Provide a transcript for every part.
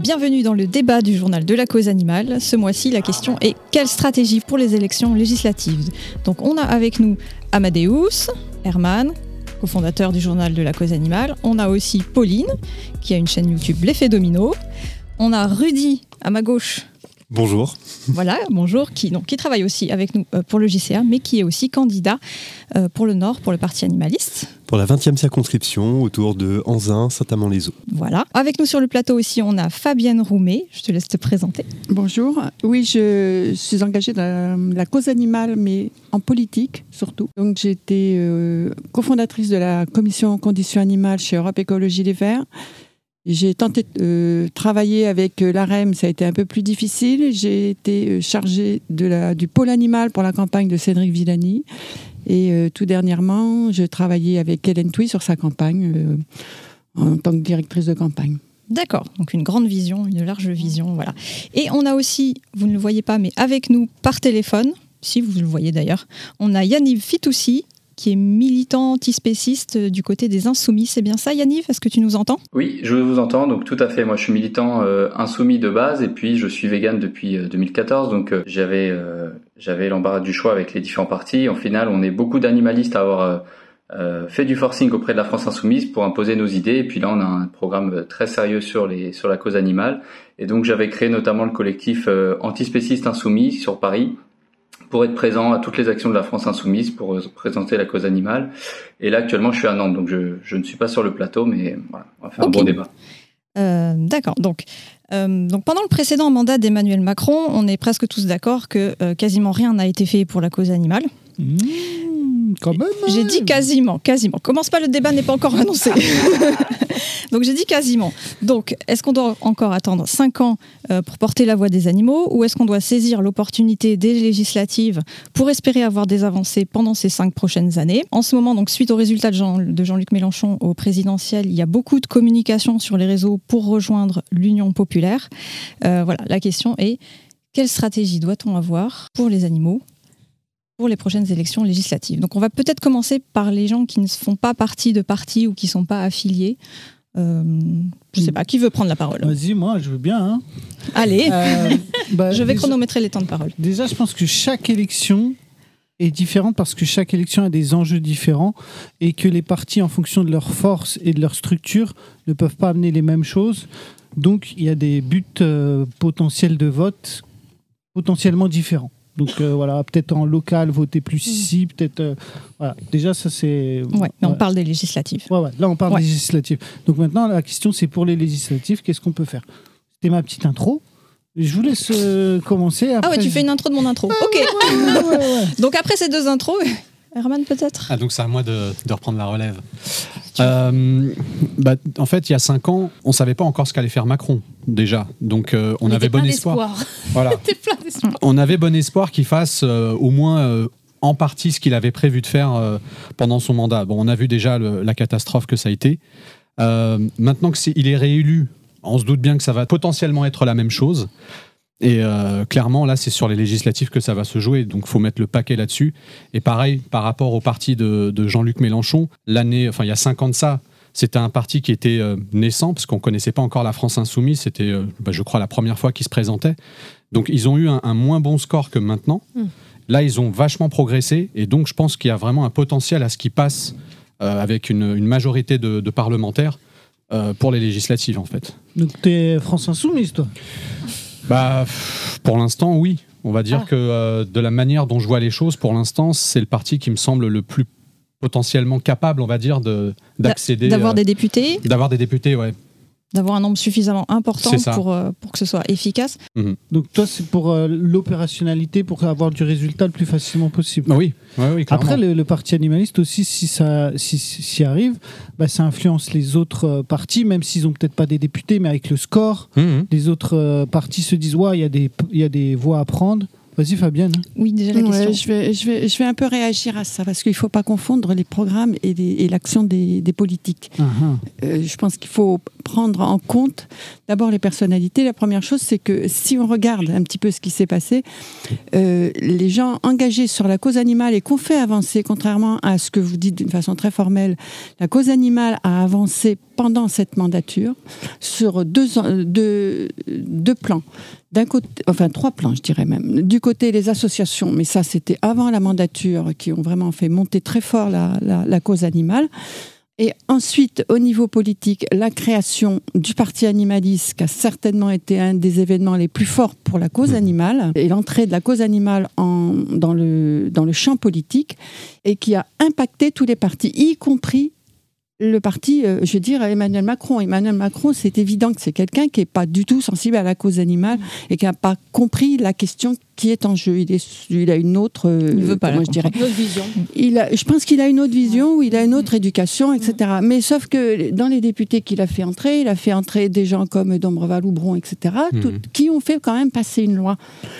Bienvenue dans le débat du journal de la cause animale. Ce mois-ci, la question est quelle stratégie pour les élections législatives? Donc on a avec nous Amadeus, Herman, cofondateur du journal de la cause animale. On a aussi Pauline, qui a une chaîne YouTube L'effet domino. On a Rudy à ma gauche. Bonjour. Voilà, bonjour, qui, donc, qui travaille aussi avec nous euh, pour le JCA, mais qui est aussi candidat euh, pour le Nord, pour le Parti animaliste. Pour la 20e circonscription, autour de Anzin, Saint-Amand-les-Eaux. Voilà. Avec nous sur le plateau aussi, on a Fabienne Roumet. Je te laisse te présenter. Bonjour. Oui, je suis engagée dans la cause animale, mais en politique surtout. Donc, j'ai été euh, cofondatrice de la commission conditions animales chez Europe Écologie Les Verts. J'ai tenté de travailler avec euh, l'AREM, ça a été un peu plus difficile. J'ai été euh, chargée du pôle animal pour la campagne de Cédric Villani. Et euh, tout dernièrement, je travaillais avec Hélène Touy sur sa campagne en tant que directrice de campagne. D'accord, donc une grande vision, une large vision, voilà. Et on a aussi, vous ne le voyez pas, mais avec nous par téléphone, si vous le voyez d'ailleurs, on a Yanniv Fitoussi, qui est militant antispéciste du côté des insoumis. C'est bien ça, Yanniv Est-ce que tu nous entends? Oui, je vous entends. Donc tout à fait. Moi, je suis militant euh, insoumis de base et puis je suis vegan depuis 2014. Euh, donc euh, j'avais j'avais l'embarras du choix avec les différents partis. En final, on est beaucoup d'animalistes à avoir fait du forcing auprès de la France insoumise pour imposer nos idées. Et puis là, on a un programme très sérieux sur les sur la cause animale. Et donc j'avais créé notamment le collectif antispéciste insoumis sur Paris pour être présent à toutes les actions de la France insoumise pour euh, présenter la cause animale. Et là, actuellement, je suis à Nantes, donc je, je ne suis pas sur le plateau, mais voilà, on va faire un bon débat. Euh, D'accord. Donc, euh, donc, pendant le précédent mandat d'Emmanuel Macron, on est presque tous d'accord que euh, quasiment rien n'a été fait pour la cause animale. Mmh, quand même. J'ai dit quasiment, quasiment. Commence pas, le débat n'est pas encore annoncé. Donc j'ai dit quasiment. Donc est-ce qu'on doit encore attendre 5 ans euh, pour porter la voix des animaux ou est-ce qu'on doit saisir l'opportunité des législatives pour espérer avoir des avancées pendant ces 5 prochaines années? En ce moment, donc suite au résultat de, Jean, de Jean-Luc Mélenchon au présidentiel, il y a beaucoup de communication sur les réseaux pour rejoindre l'Union populaire. Euh, voilà, la question est quelle stratégie doit-on avoir pour les animaux pour les prochaines élections législatives. Donc on va peut-être commencer par les gens qui ne font pas partie de partis ou qui ne sont pas affiliés. Euh, je sais pas, qui veut prendre la parole? Vas-y, moi, je veux bien. Hein. Allez, euh, bah, je vais chronométrer les temps de parole. Déjà, je pense que chaque élection est différente parce que chaque élection a des enjeux différents et que les partis, en fonction de leur force et de leur structure, ne peuvent pas amener les mêmes choses. Donc, il y a des buts euh, potentiels de vote potentiellement différents. Donc euh, voilà, peut-être en local, voter plus mm. ici, peut-être. Euh, voilà. Déjà, ça c'est. Ouais, mais on parle des législatives. Ouais, ouais. Là, on parle des législatives. Donc maintenant, la question, c'est pour les législatives, qu'est-ce qu'on peut faire? C'était ma petite intro. Je vous laisse euh, commencer. ah ouais, tu fais une intro de mon intro. ok. Donc après ces deux intros, Herman peut-être? Ah donc c'est à moi de, de reprendre la relève. Euh, bah, en fait, il y a cinq ans, on savait pas encore ce qu'allait faire Macron déjà, donc euh, on, avait bon espoir. Voilà. on avait bon espoir qu'il fasse euh, au moins en partie ce qu'il avait prévu de faire pendant son mandat. Bon, on a vu déjà la catastrophe que ça a été. maintenant qu'il est, est réélu, on se doute bien que ça va potentiellement être la même chose. Et euh, clairement, là, c'est sur les législatives que ça va se jouer, donc faut mettre le paquet là-dessus. Et pareil, par rapport au parti de, Jean-Luc Mélenchon, l'année, enfin, il y a cinq ans de ça, c'était un parti qui était euh, naissant, parce qu'on ne connaissait pas encore la France insoumise, c'était, euh, bah, je crois, la première fois qu'ils se présentaient. Donc, ils ont eu un, moins bon score que maintenant. Hmm. Là, ils ont vachement progressé, et donc, je pense qu'il y a vraiment un potentiel à ce qui passe avec une, majorité de, de parlementaires pour les législatives, en fait. Donc, tu es France insoumise, toi? Bah, pour l'instant, oui. On va dire ah. que euh, de la manière dont je vois les choses, pour l'instant, c'est le parti qui me semble le plus potentiellement capable, on va dire, d'accéder. D'avoir euh, des députés D'avoir des députés, ouais d'avoir un nombre suffisamment important pour, euh, pour que ce soit efficace. Mhm. Donc toi, c'est pour euh, l'opérationnalité, pour avoir du résultat le plus facilement possible. Bah oui, oui Après, le, parti animaliste aussi, si ça si, si arrive, bah, ça influence les autres euh, partis, même s'ils n'ont peut-être pas des députés, mais avec le score, mhm. les autres partis se disent, ouais, il y, y a des voix à prendre. Vas-y Fabienne. Oui, déjà la question. Je vais, je, vais, je vais un peu réagir à ça parce qu'il ne faut pas confondre les programmes et, l'action des, politiques. Uh-huh. Euh, je pense qu'il faut prendre en compte d'abord les personnalités. La première chose, c'est que si on regarde un petit peu ce qui s'est passé, euh, les gens engagés sur la cause animale et qu'on fait avancer, contrairement à ce que vous dites d'une façon très formelle, la cause animale a avancé pendant cette mandature sur deux, deux, deux plans. D'un côté, enfin trois plans, je dirais même. Du côté des associations, mais ça c'était avant la mandature, qui ont vraiment fait monter très fort la, la cause animale. Et ensuite, au niveau politique, la création du Parti animaliste, qui a certainement été un des événements les plus forts pour la cause animale, et l'entrée de la cause animale en, dans, le, dans le champ politique, et qui a impacté tous les partis, y compris le parti, euh, je veux dire, Emmanuel Macron. Emmanuel Macron, c'est évident que c'est quelqu'un qui n'est pas du tout sensible à la cause animale et qui n'a pas compris la question qui est en jeu. Il, est, il a une autre, euh, il veut pas je dirais, une autre vision. Il a, je pense qu'il a une autre vision, ou il a une autre éducation, etc. Mais sauf que dans les députés qu'il a fait entrer, il a fait entrer des gens comme Dombreval Loubron, etc., mhm. qui ont fait quand même passer une loi.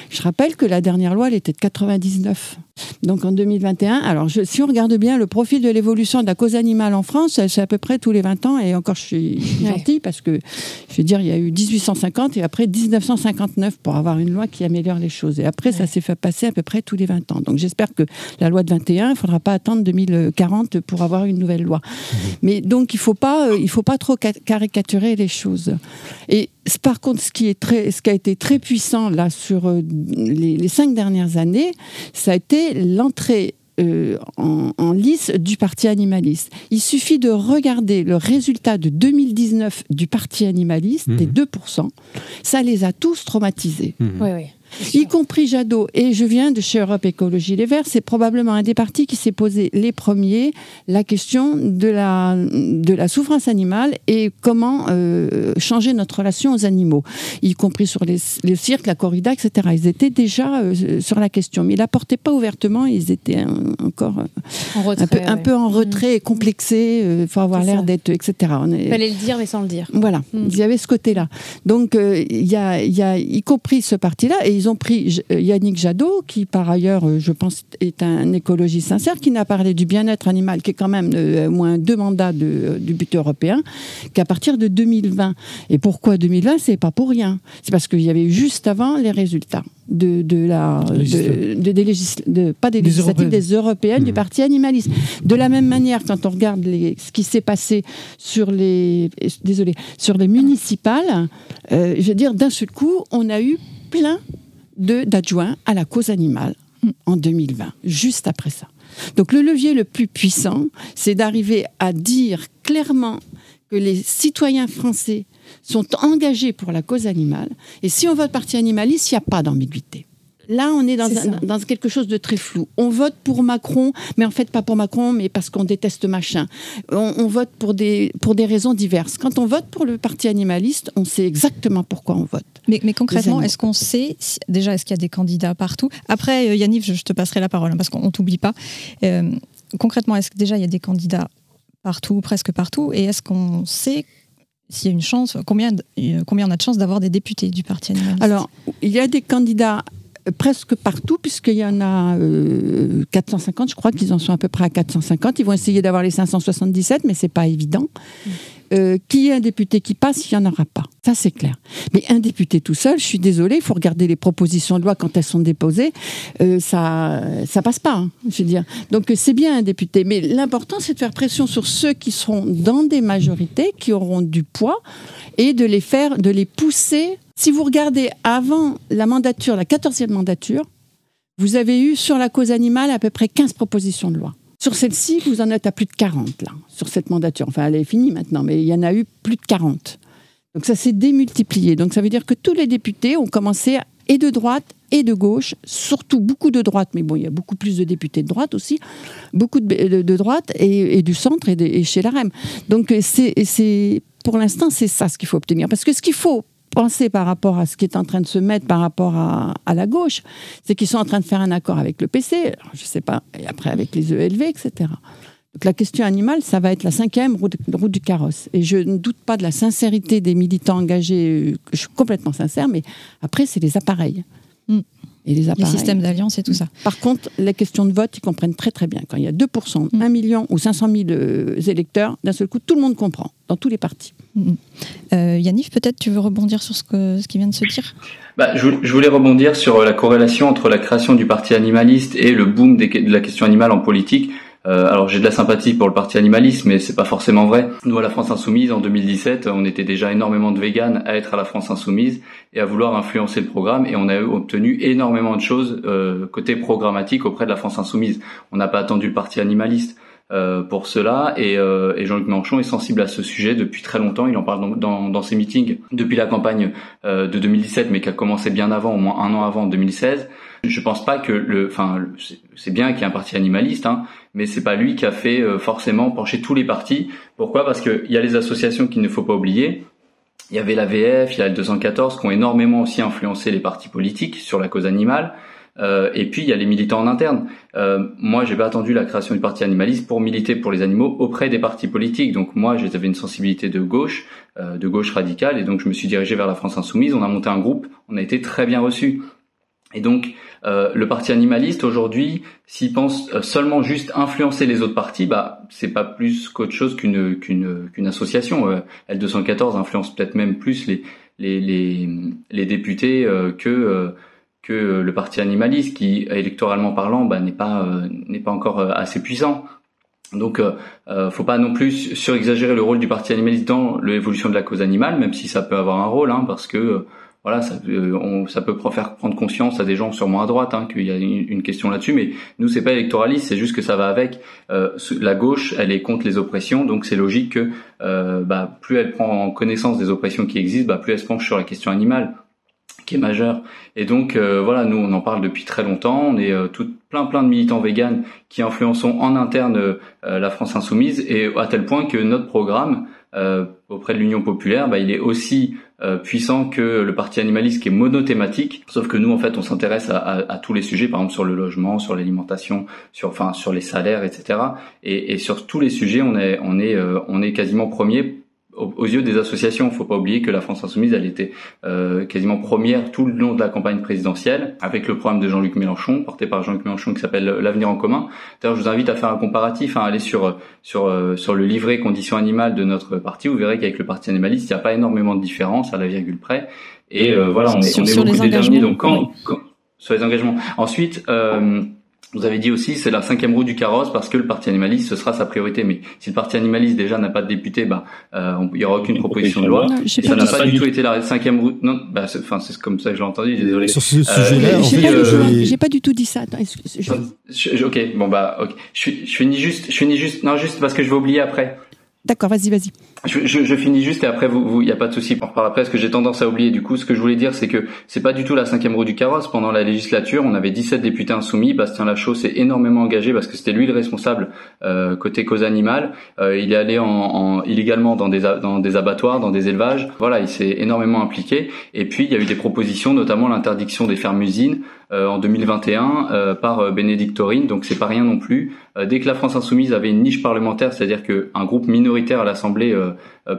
Je rappelle que la dernière loi, elle était de 99. Donc en 2021, alors je, si on regarde bien le profil de l'évolution de la cause animale en France, c'est à peu près tous les 20 ans, et encore je suis gentille parce que je veux dire, il y a eu 1850 et après 1959 pour avoir une loi qui améliore les choses. Et après, ça s'est fait passer à peu près tous les 20 ans. Donc j'espère que la loi de 21, il ne faudra pas attendre 2040 pour avoir une nouvelle loi. Mmh. Mais donc il ne faut, pas, euh, il faut pas trop caricaturer les choses. Et par contre, ce qui, est très, ce qui a été très puissant là sur euh, les, cinq dernières années, ça a été l'entrée euh, en, lice du Parti animaliste. Il suffit de regarder le résultat de 2019 du Parti animaliste, mmh. des 2%, ça les a tous traumatisés. Mmh. Oui, oui y compris Jadot. Et je viens de chez Europe Écologie Les Verts. C'est probablement un des partis qui s'est posé les premiers la question de la, de la souffrance animale et comment euh, changer notre relation aux animaux, y compris sur les, les cirques, la corrida, etc. Ils étaient déjà euh, sur la question, mais ils l'apportaient pas ouvertement. Ils étaient encore euh, un, peu, un peu en retrait, mmh. complexés. Il faut avoir l'air d'être, etc. Il fallait le dire, mais sans le dire. Voilà, mmh. il y avait ce côté-là. Donc, il y, a, y a, y compris ce parti-là, et ils ont pris euh, Yannick Jadot, qui par ailleurs, euh, je pense, est un écologiste sincère, qui n'a parlé du bien-être animal, qui est quand même euh, moins deux mandats du but européen, qu'à partir de 2020. Et pourquoi 2020 C'est pas pour rien. C'est parce qu'il y avait juste avant les résultats de, de la de, de, pas des législatives des européennes du mmh. parti animaliste de la même manière quand on regarde les, ce qui s'est passé sur les désolé sur les municipales je veux dire d'un seul coup on a eu plein d'adjoints à la cause animale en 2020, juste après ça. Donc le levier le plus puissant, c'est d'arriver à dire clairement que les citoyens français sont engagés pour la cause animale. Et si on vote parti animaliste, il n'y a pas d'ambiguïté. Là, on est dans, quelque chose de très flou. On vote pour Macron, mais en fait pas pour Macron, mais parce qu'on déteste machin. On, vote pour des, pour des raisons diverses. Quand on vote pour le parti animaliste, on sait exactement pourquoi on vote. Mais, concrètement, est-ce qu'on sait, déjà, est-ce qu'il y a des candidats partout? Après, euh, Yannick, je, te passerai la parole, hein, parce qu'on ne t'oublie pas. Euh, concrètement, est-ce que déjà, il y a des candidats partout, presque partout? Et est-ce qu'on sait s'il y a une chance, combien, euh, combien on a de chances d'avoir des députés du Parti animaliste? Alors, il y a des candidats presque partout, puisqu'il y en a 450, euh, je crois qu'ils en sont à peu près à 450. Ils vont essayer d'avoir les 577, mais c'est pas évident. Euh, qui est un député qui passe, il n'y en aura pas. Ça, c'est clair. Mais un député tout seul, je suis désolée, il faut regarder les propositions de loi quand elles sont déposées, euh, ça ça passe pas, hein, je veux dire. Donc c'est bien un député, mais l'important, c'est de faire pression sur ceux qui seront dans des majorités, qui auront du poids, et de les faire, de les pousser si vous regardez avant la mandature, la 14e mandature, vous avez eu sur la cause animale à peu près 15 propositions de loi. Sur celle-ci, vous en êtes à plus de 40, là, sur cette mandature. Enfin, elle est finie maintenant, mais il y en a eu plus de 40. Donc ça s'est démultiplié. Donc ça veut dire que tous les députés ont commencé, et de droite et de gauche, surtout beaucoup de droite, mais bon, il y a beaucoup plus de députés de droite aussi, beaucoup de, droite et, du centre et, et chez la REM. Donc c'est, pour l'instant, c'est ça ce qu'il faut obtenir. Parce que ce qu'il faut penser par rapport à ce qui est en train de se mettre par rapport à, la gauche, c'est qu'ils sont en train de faire un accord avec le PC, je ne sais pas, et après avec les ELV, etc. Donc la question animale, ça va être la cinquième roue, du carrosse. Et je ne doute pas de la sincérité des militants engagés, je suis complètement sincère, mais après, c'est les appareils. Mm. Et les, appareils. les systèmes d'alliance et tout ça. Par contre, les questions de vote, ils comprennent très très bien. Quand il y a 2%, 1 mm. million ou 500 000 euh, électeurs, d'un seul coup, tout le monde comprend, dans tous les partis. Mm. Euh, Yannick, peut-être tu veux rebondir sur ce, que, ce qui vient de se dire? Bah, je, voulais rebondir sur la corrélation entre la création du parti animaliste et le boom de la question animale en politique. alors j'ai de la sympathie pour le parti animaliste, mais c'est pas forcément vrai. Nous à la France Insoumise en 2017, on était déjà énormément de véganes à être à la France Insoumise et à vouloir influencer le programme, et on a obtenu énormément de choses côté programmatique auprès de la France Insoumise. On n'a pas attendu le parti animaliste. Euh, pour cela et, euh, et Jean-Luc Mélenchon est sensible à ce sujet depuis très longtemps. Il en parle dans, dans, dans ses meetings depuis la campagne euh, de 2017, mais qui a commencé bien avant, au moins un an avant, en 2016. Je pense pas que le, enfin, c'est bien qu'il y ait un parti animaliste, hein, mais c'est pas lui qui a fait forcément pencher tous les partis. Pourquoi? Parce qu'il y a les associations qu'il ne faut pas oublier. Il y avait la VF, il y a le 214 qui ont énormément aussi influencé les partis politiques sur la cause animale. Euh, et puis il y a les militants en interne. Euh, moi, j'ai pas attendu la création du parti animaliste pour militer pour les animaux auprès des partis politiques. Donc moi, j'avais une sensibilité de gauche, euh, de gauche radicale, et donc je me suis dirigé vers la France insoumise. On a monté un groupe, on a été très bien reçus. Et donc euh, le parti animaliste aujourd'hui, s'il pense euh, seulement juste influencer les autres partis, bah c'est pas plus qu'autre chose qu'une qu'une qu'une association. Euh, L214 influence peut-être même plus les les les, les députés que que le parti animaliste, qui électoralement parlant bah, n'est pas euh, n'est pas encore euh, assez puissant. Donc, euh, euh, faut pas non plus surexagérer le rôle du parti animaliste dans l'évolution de la cause animale, même si ça peut avoir un rôle, hein, parce que voilà, ça, on, ça peut faire prendre conscience à des gens sûrement à droite hein, qu'il y a une, question là-dessus. Mais nous, c'est pas électoraliste, c'est juste que ça va avec. la gauche, elle est contre les oppressions, donc c'est logique que bah, plus elle prend connaissance des oppressions qui existent, bah, plus elle se penche sur la question animale qui est majeur. Et donc euh, voilà, nous on en parle depuis très longtemps. On est euh, tout plein plein de militants véganes qui influençons en interne euh, la France insoumise et à tel point que notre programme auprès de l'Union populaire, bah, il est aussi puissant que le parti animaliste qui est monothématique. Sauf que nous en fait on s'intéresse à, à, tous les sujets, par exemple sur le logement, sur l'alimentation, sur enfin sur les salaires, etc. Et, et, sur tous les sujets on est on est on est quasiment premier aux yeux des associations. Il faut pas oublier que la France insoumise, elle était euh, quasiment première tout le long de la campagne présidentielle, avec le programme de Jean-Luc Mélenchon, porté par Jean-Luc Mélenchon, qui s'appelle l'avenir en commun. D'ailleurs, je vous invite à faire un comparatif, à hein, aller sur sur euh, sur le livret conditions animales de notre parti. Vous verrez qu'avec le parti animaliste, il n'y a pas énormément de différence à la virgule près. Et euh, voilà, on est, on est beaucoup déterminés. Donc quand, sur les engagements. Ensuite. Euh, vous avez dit aussi c'est la cinquième roue du carrosse parce que le parti animaliste ce sera sa priorité. Mais si le parti animaliste déjà n'a pas de député, bah euh, il y aura aucune proposition de loi. ça n'a pas du tout été la cinquième roue. Non, bah enfin c'est comme ça que j'ai entendu. Désolé. Sur ce sujet-là, euh, j'ai pas, du tout dit ça. Attends, je... ok, bon bah ok. Je, je finis juste, je finis juste, non juste parce que je vais oublier après. D'accord, vas-y, vas-y. Je, je, je, finis juste et après vous, il n'y a pas de souci. On reparle après. Ce que j'ai tendance à oublier, du coup, ce que je voulais dire, c'est que c'est pas du tout la cinquième roue du carrosse. Pendant la législature, on avait 17 députés insoumis. Bastien Lachaud s'est énormément engagé parce que c'était lui le responsable euh, côté cause animale. Euh, il est allé en, en, illégalement dans des dans des abattoirs, dans des élevages. Voilà, il s'est énormément impliqué. Et puis il y a eu des propositions, notamment l'interdiction des fermes-usines en 2021 euh, par euh, Bénédicte Taurine. Donc c'est pas rien non plus. dès que la France insoumise avait une niche parlementaire, c'est-à-dire qu'un groupe minoritaire à l'Assemblée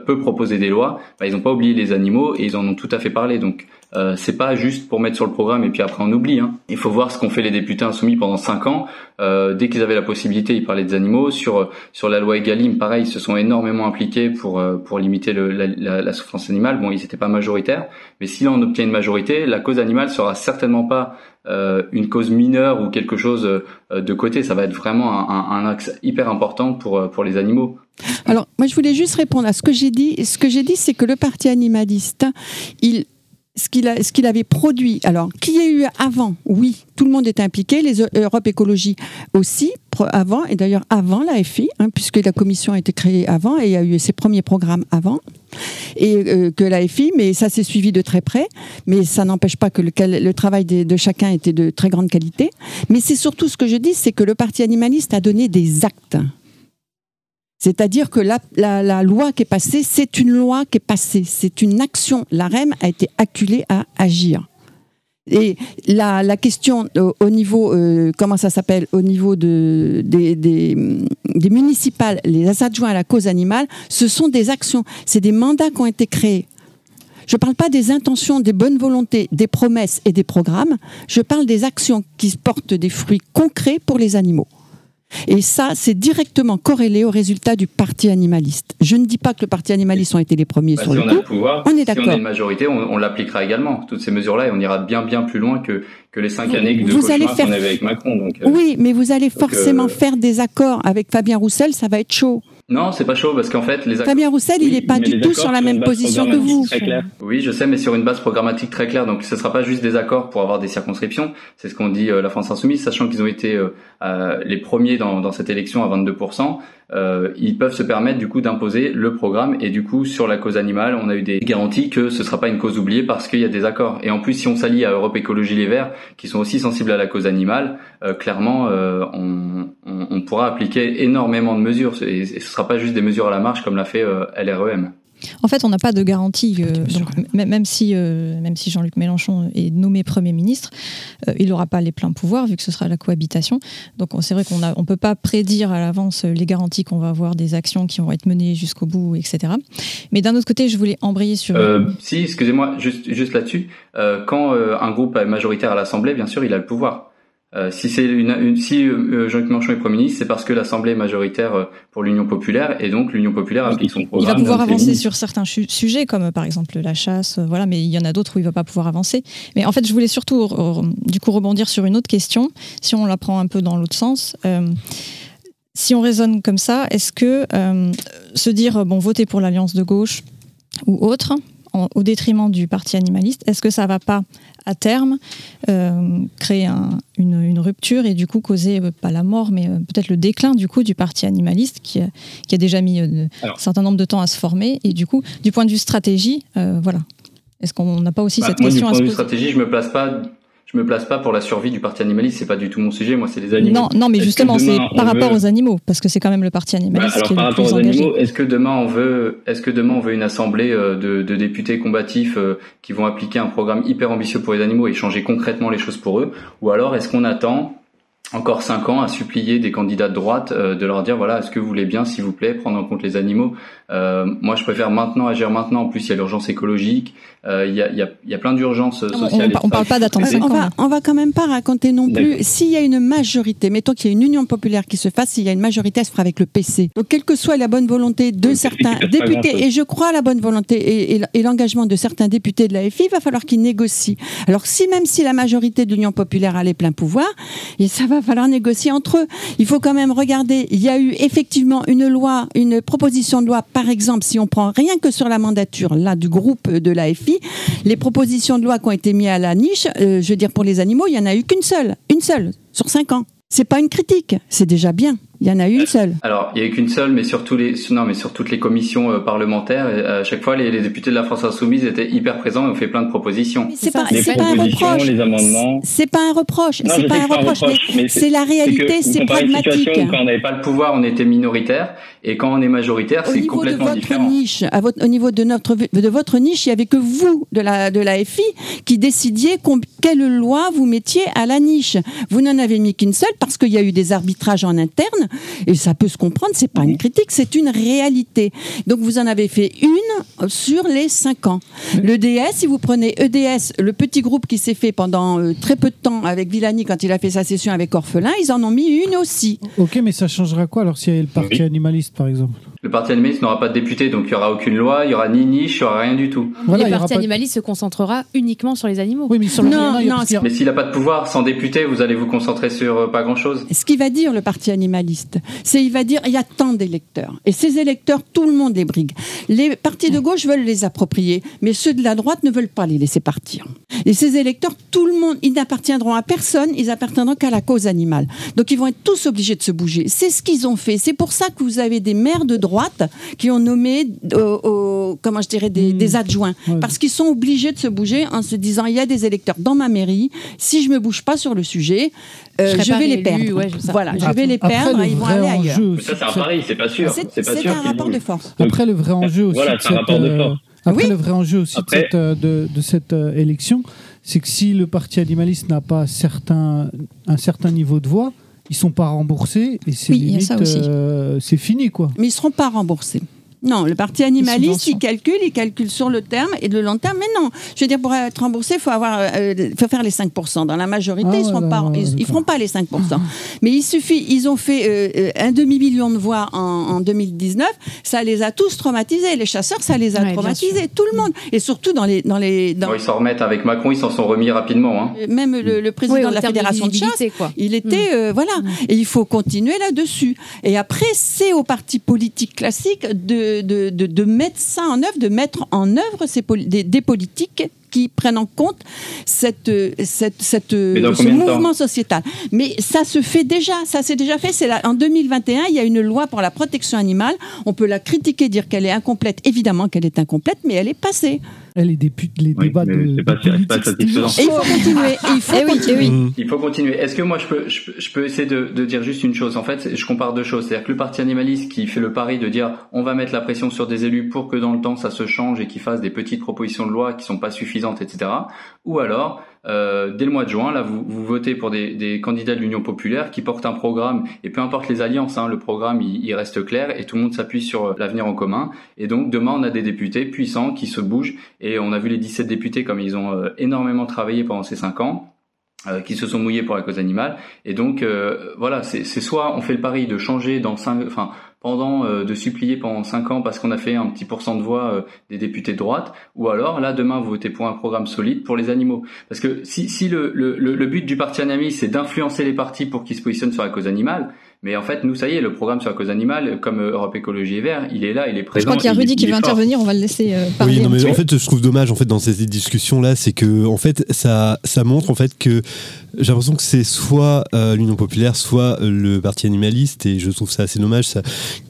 peut proposer des lois, bah, ils n'ont pas oublié les animaux et ils en ont tout à fait parlé. Donc euh, c'est pas juste pour mettre sur le programme et puis après on oublie. Hein. Il faut voir ce qu'ont fait les députés insoumis pendant cinq ans. Euh, dès qu'ils avaient la possibilité, ils parlaient des animaux. Sur sur la loi Egalim, pareil, ils se sont énormément impliqués pour euh, pour limiter le, la, la, souffrance animale. Bon, ils n'étaient pas majoritaires, mais si on obtient une majorité, la cause animale sera certainement pas euh, une cause mineure ou quelque chose euh, de côté. Ça va être vraiment un, un, axe hyper important pour pour les animaux. Alors, moi, je voulais juste répondre à ce que j'ai dit. Ce que j'ai dit, c'est que le parti animaliste, il ce qu'il avait produit. Alors, qui y a eu avant Oui, tout le monde est impliqué, les Europe Écologie aussi, avant, et d'ailleurs avant la FI, hein, puisque la commission a été créée avant et il y a eu ses premiers programmes avant, et euh, que la FI, mais ça s'est suivi de très près, mais ça n'empêche pas que le, travail de, chacun était de très grande qualité. Mais c'est surtout ce que je dis, c'est que le Parti animaliste a donné des actes. C'est-à-dire que la, loi qui est passée, c'est une loi qui est passée, c'est une action. La REM a été acculée à agir. Et la, question au, niveau, euh, comment ça s'appelle, au niveau de, des, des, municipales, les adjoints à la cause animale, ce sont des actions, c'est des mandats qui ont été créés. Je ne parle pas des intentions, des bonnes volontés, des promesses et des programmes, je parle des actions qui portent des fruits concrets pour les animaux. Et ça, c'est directement corrélé au résultat du parti animaliste. Je ne dis pas que le parti animaliste ont été les premiers bah, sur le coup. on est d'accord. Si on a une majorité, on, l'appliquera également. Toutes ces mesures-là, et on ira bien bien plus loin que, que les cinq années de vous allez faire... qu'on avait avec Macron. Donc, euh, oui, mais vous allez forcément euh, faire des accords avec Fabien Roussel, ça va être chaud. Non, c'est pas chaud parce qu'en fait, les accords... Fabien Roussel, il n'est pas du tout sur la même position que vous. Oui, je sais, mais sur une base programmatique très claire. Donc, ce sera pas juste des accords pour avoir des circonscriptions. C'est ce qu'on dit euh, la France Insoumise, sachant qu'ils ont été euh, euh, les premiers dans, dans, cette élection à 22%. Euh, ils peuvent se permettre du coup d'imposer le programme et du coup sur la cause animale, on a eu des garanties que ce sera pas une cause oubliée parce qu'il y a des accords. Et en plus, si on s'allie à Europe Écologie Les Verts, qui sont aussi sensibles à la cause animale, clairement, on, on, pourra appliquer énormément de mesures et, ce sera pas juste des mesures à la marche comme l'a fait LREM. En fait, on n'a pas de garantie. Euh, même si, euh, même si Jean-Luc Mélenchon est nommé Premier ministre, euh, il n'aura pas les pleins pouvoirs vu que ce sera la cohabitation. Donc c'est vrai qu'on ne on peut pas prédire à l'avance les garanties qu'on va avoir des actions qui vont être menées jusqu'au bout, etc. Mais d'un autre côté, je voulais embrayer sur... si, excusez-moi, juste, juste là-dessus, quand un groupe est majoritaire à l'Assemblée, bien sûr, il a le pouvoir. Euh, si c'est une, si euh, Jean-Luc Mélenchon est Premier ministre, c'est parce que l'Assemblée est majoritaire euh, pour l'Union populaire et donc l'Union populaire applique son programme. Il va pouvoir avancer sur certains sujets comme par exemple la chasse, voilà, mais il y en a d'autres où il va pas pouvoir avancer. Mais en fait, je voulais surtout du coup rebondir sur une autre question. Si on la prend un peu dans l'autre sens. si on raisonne comme ça, est-ce que se dire bon voter pour l'alliance de gauche ou autre, au détriment du parti animaliste, est-ce que ça va pas à terme euh, créer une, rupture et du coup causer euh, pas la mort mais euh, peut-être le déclin du coup du parti animaliste qui, a déjà mis un certain nombre de temps à se former et du coup du point de vue stratégie voilà. Est-ce qu'on n'a pas aussi bah, cette question à se poser? stratégie je me place pas je me place pas pour la survie du parti animaliste, c'est pas du tout mon sujet. Moi, c'est les animaux. Non, non, mais justement, c'est par rapport aux animaux, parce que c'est quand même le parti animaliste bah, qui est par rapport aux animaux, est-ce que demain on veut, est-ce que demain on veut une assemblée euh, de, de députés combatifs euh, qui vont appliquer un programme hyper ambitieux pour les animaux et changer concrètement les choses pour eux, ou alors est-ce qu'on attend encore cinq ans à supplier des candidats de droite euh, de leur dire voilà est-ce que vous voulez bien s'il vous plaît prendre en compte les animaux? Euh, moi je préfère maintenant agir maintenant. En plus il y a l'urgence écologique. Euh, il y, a, y, a, y, a, plein d'urgences sociales on, on, parle pas d'attendre on va on va quand même pas raconter non plus. S'il y a une majorité mettons qu'il y a une union populaire qui se fasse s'il y a une majorité elle se fera avec le PC donc quelle que soit la bonne volonté de certains députés et je crois à la bonne volonté et, et, l'engagement de certains députés de la FI il va falloir qu'ils négocient. Alors si même si la majorité de l'union populaire a les pleins pouvoirs et ça va falloir négocier entre eux. Il faut quand même regarder. Il y a eu effectivement une loi, une proposition de loi, par exemple, si on prend rien que sur la mandature là du groupe de l'AFI, les propositions de loi qui ont été mises à la niche, euh, je veux dire pour les animaux, il y en a eu qu'une seule, une seule sur cinq ans. C'est pas une critique, c'est déjà bien. Il y en a une seule. Alors, il y a eu qu'une seule, mais sur les, non, mais sur toutes les commissions euh, parlementaires, à chaque fois, les, les, députés de la France insoumise étaient hyper présents et ont fait plein de propositions. C'est pas, c'est pas un reproche. Les amendements. C'est pas un reproche. C'est pas, un reproche. Mais c'est la réalité, c'est pragmatique. Une quand on n'avait pas le pouvoir, on était minoritaire, et quand on est majoritaire, c'est complètement de votre différent. Niche, à votre, au niveau de notre, de votre niche, il y avait que vous de la de la FI qui décidiez quelle loi vous mettiez à la niche. Vous n'en avez mis qu'une seule parce qu'il y a eu des arbitrages en interne et ça peut se comprendre, c'est pas une critique, c'est une réalité. Donc vous en avez fait une sur les cinq ans. L'EDS, si vous prenez EDS, le petit groupe qui s'est fait pendant euh, très peu de temps avec Villani quand il a fait sa session avec Orphelin, ils en ont mis une aussi. Ok, mais ça changera quoi alors s'il y a le parti animaliste par exemple? Le parti animaliste n'aura pas de député, donc il n'y aura aucune loi, il n'y aura ni niche, il n'y aura rien du tout. le parti animaliste se concentrera uniquement sur les animaux. Oui, mais sur non, non, Mais s'il n'a pas de pouvoir, sans député, vous allez vous concentrer sur euh, pas grand-chose. Ce qu'il va dire le parti animaliste, c'est il va dire il y a tant d'électeurs. Et ces électeurs, tout le monde les brigue. Les partis de gauche veulent les approprier, mais ceux de la droite ne veulent pas les laisser partir. Et ces électeurs, tout le monde, ils n'appartiendront à personne, ils appartiendront qu'à la cause animale. Donc ils vont être tous obligés de se bouger. C'est ce qu'ils ont fait. C'est pour ça que vous avez des maires de droite qui ont nommé, euh, comment je dirais, des, hmm. adjoints. Parce qu'ils sont obligés de se bouger en se disant, il y a des électeurs dans ma mairie, si je me bouge pas sur le sujet, euh, je, vais les perdre. voilà, je vais les perdre, ils vont aller ailleurs. ça, c'est un pari, c'est pas sûr. C'est un rapport de force. Après, le vrai enjeu aussi. Voilà, c'est un rapport de force. Après, le vrai enjeu aussi de cette, euh, de, cette élection, c'est que si le parti animaliste n'a pas certain, un certain niveau de voix, ils sont pas remboursés et c'est euh, c'est fini quoi. Mais ils seront pas remboursés. Non, le parti animaliste, il calcule, il calcule sur le terme et le long terme. Mais non, je veux dire, pour être remboursé, il faut, avoir, euh, faut faire les 5%. Dans la majorité, ah ils ne feront pas les 5%. Mais il suffit, ils ont fait euh, un demi-million de voix en, 2019, ça les a tous traumatisés. Les chasseurs, ça les a traumatisés, tout le monde. Et surtout dans les... Dans les ils s'en remettent avec Macron, ils s'en sont remis rapidement. Hein. Même le, président de la Fédération de, chasse, il était... Mm. voilà. Et il faut continuer là-dessus. Et après, c'est aux partis politiques classiques de de, de, mettre ça en œuvre, de mettre en œuvre ces des, politiques qui prennent en compte cette, cette, cette ce mouvement sociétal. Mais ça se fait déjà, ça s'est déjà fait. En 2021, il y a une loi pour la protection animale. On peut la critiquer, dire qu'elle est incomplète. Évidemment qu'elle est incomplète, mais elle est passée. Elle est des les débats de. C'est pas, pas satisfaisant. Et il faut continuer. il faut, eh continuer. Il faut continuer. Est-ce que moi je peux, je, peux essayer de, de, dire juste une chose? En fait, je compare deux choses. C'est-à-dire que le parti animaliste qui fait le pari de dire on va mettre la pression sur des élus pour que dans le temps ça se change et qu'ils fassent des petites propositions de loi qui sont pas suffisantes, etc. Ou alors euh, dès le mois de juin, là, vous, vous votez pour des, des candidats de l'Union populaire qui portent un programme, et peu importe les alliances, hein, le programme il, il, reste clair et tout le monde s'appuie sur euh, l'avenir en commun. Et donc demain, on a des députés puissants qui se bougent, et on a vu les 17 députés comme ils ont euh, énormément travaillé pendant ces 5 ans. qui se sont mouillés pour la cause animale et donc voilà c'est soit on fait le pari de changer dans cinq enfin pendant euh, de supplier pendant cinq ans parce qu'on a fait un petit pourcent de voix euh, des députés de droite, ou alors là demain vous votez pour un programme solide pour les animaux. Parce que si, si le, le, le but du parti animaliste c'est d'influencer les partis pour qu'ils se positionnent sur la cause animale, mais en fait, nous, ça y est, le programme sur la cause animale, comme euh, Europe Écologie et Vert, il est là, il est présent. Je crois qu'il y a Rudy qui veut intervenir, on va le laisser parler. Oui, non, mais en fait, je trouve dommage en fait dans ces discussions-là, c'est que en fait, ça, ça montre en fait que j'ai l'impression que c'est soit euh, l'Union populaire, soit euh, le parti animaliste, et je trouve ça assez dommage, ça,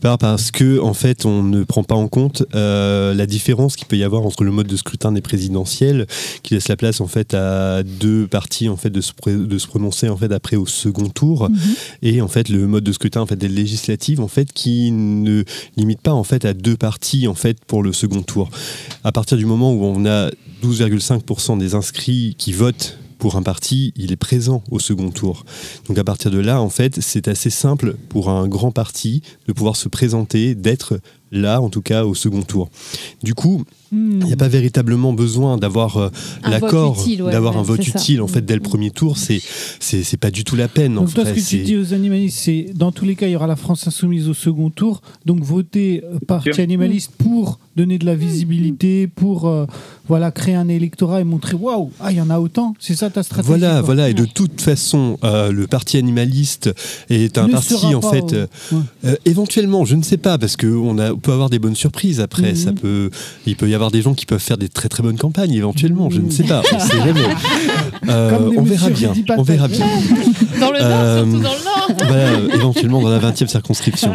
parce que en fait, on ne prend pas en compte euh, la différence qu'il peut y avoir entre le mode de scrutin des présidentielles, qui laisse la place en fait à deux partis en fait de se, de se prononcer en fait après au second tour, mhm. et en fait le mode de scrutin en fait des législatives en fait qui ne limite pas en fait à deux partis en fait pour le second tour. À partir du moment où on a 12,5% des inscrits qui votent pour un parti, il est présent au second tour. Donc à partir de là, en fait, c'est assez simple pour un grand parti de pouvoir se présenter, d'être là, en tout cas, au second tour. Du coup, il n'y a pas véritablement besoin d'avoir euh, l'accord, d'avoir un vote utile en fait dès le premier tour. C'est c'est pas du tout la peine. Donc toi, ce que tu dis aux animalistes, c'est dans tous les cas, il y aura la France insoumise au second tour. Donc voter euh, parti animaliste pour donner de la visibilité, pour euh, voilà créer un électorat et montrer waouh, ah il y en a autant. C'est ça ta stratégie. Voilà, voilà. Et de toute façon, le parti animaliste est un parti en fait. éventuellement, je ne sais pas parce que on, a, peut avoir des bonnes surprises après. Mhm. Ça peut, il peut y avoir des gens qui peuvent faire des très très bonnes campagnes éventuellement, je ne sais pas, on sait jamais. Euh, on verra bien, on verra bien. Dans le Nord, euh, surtout dans le Nord. Éventuellement dans la 20e circonscription.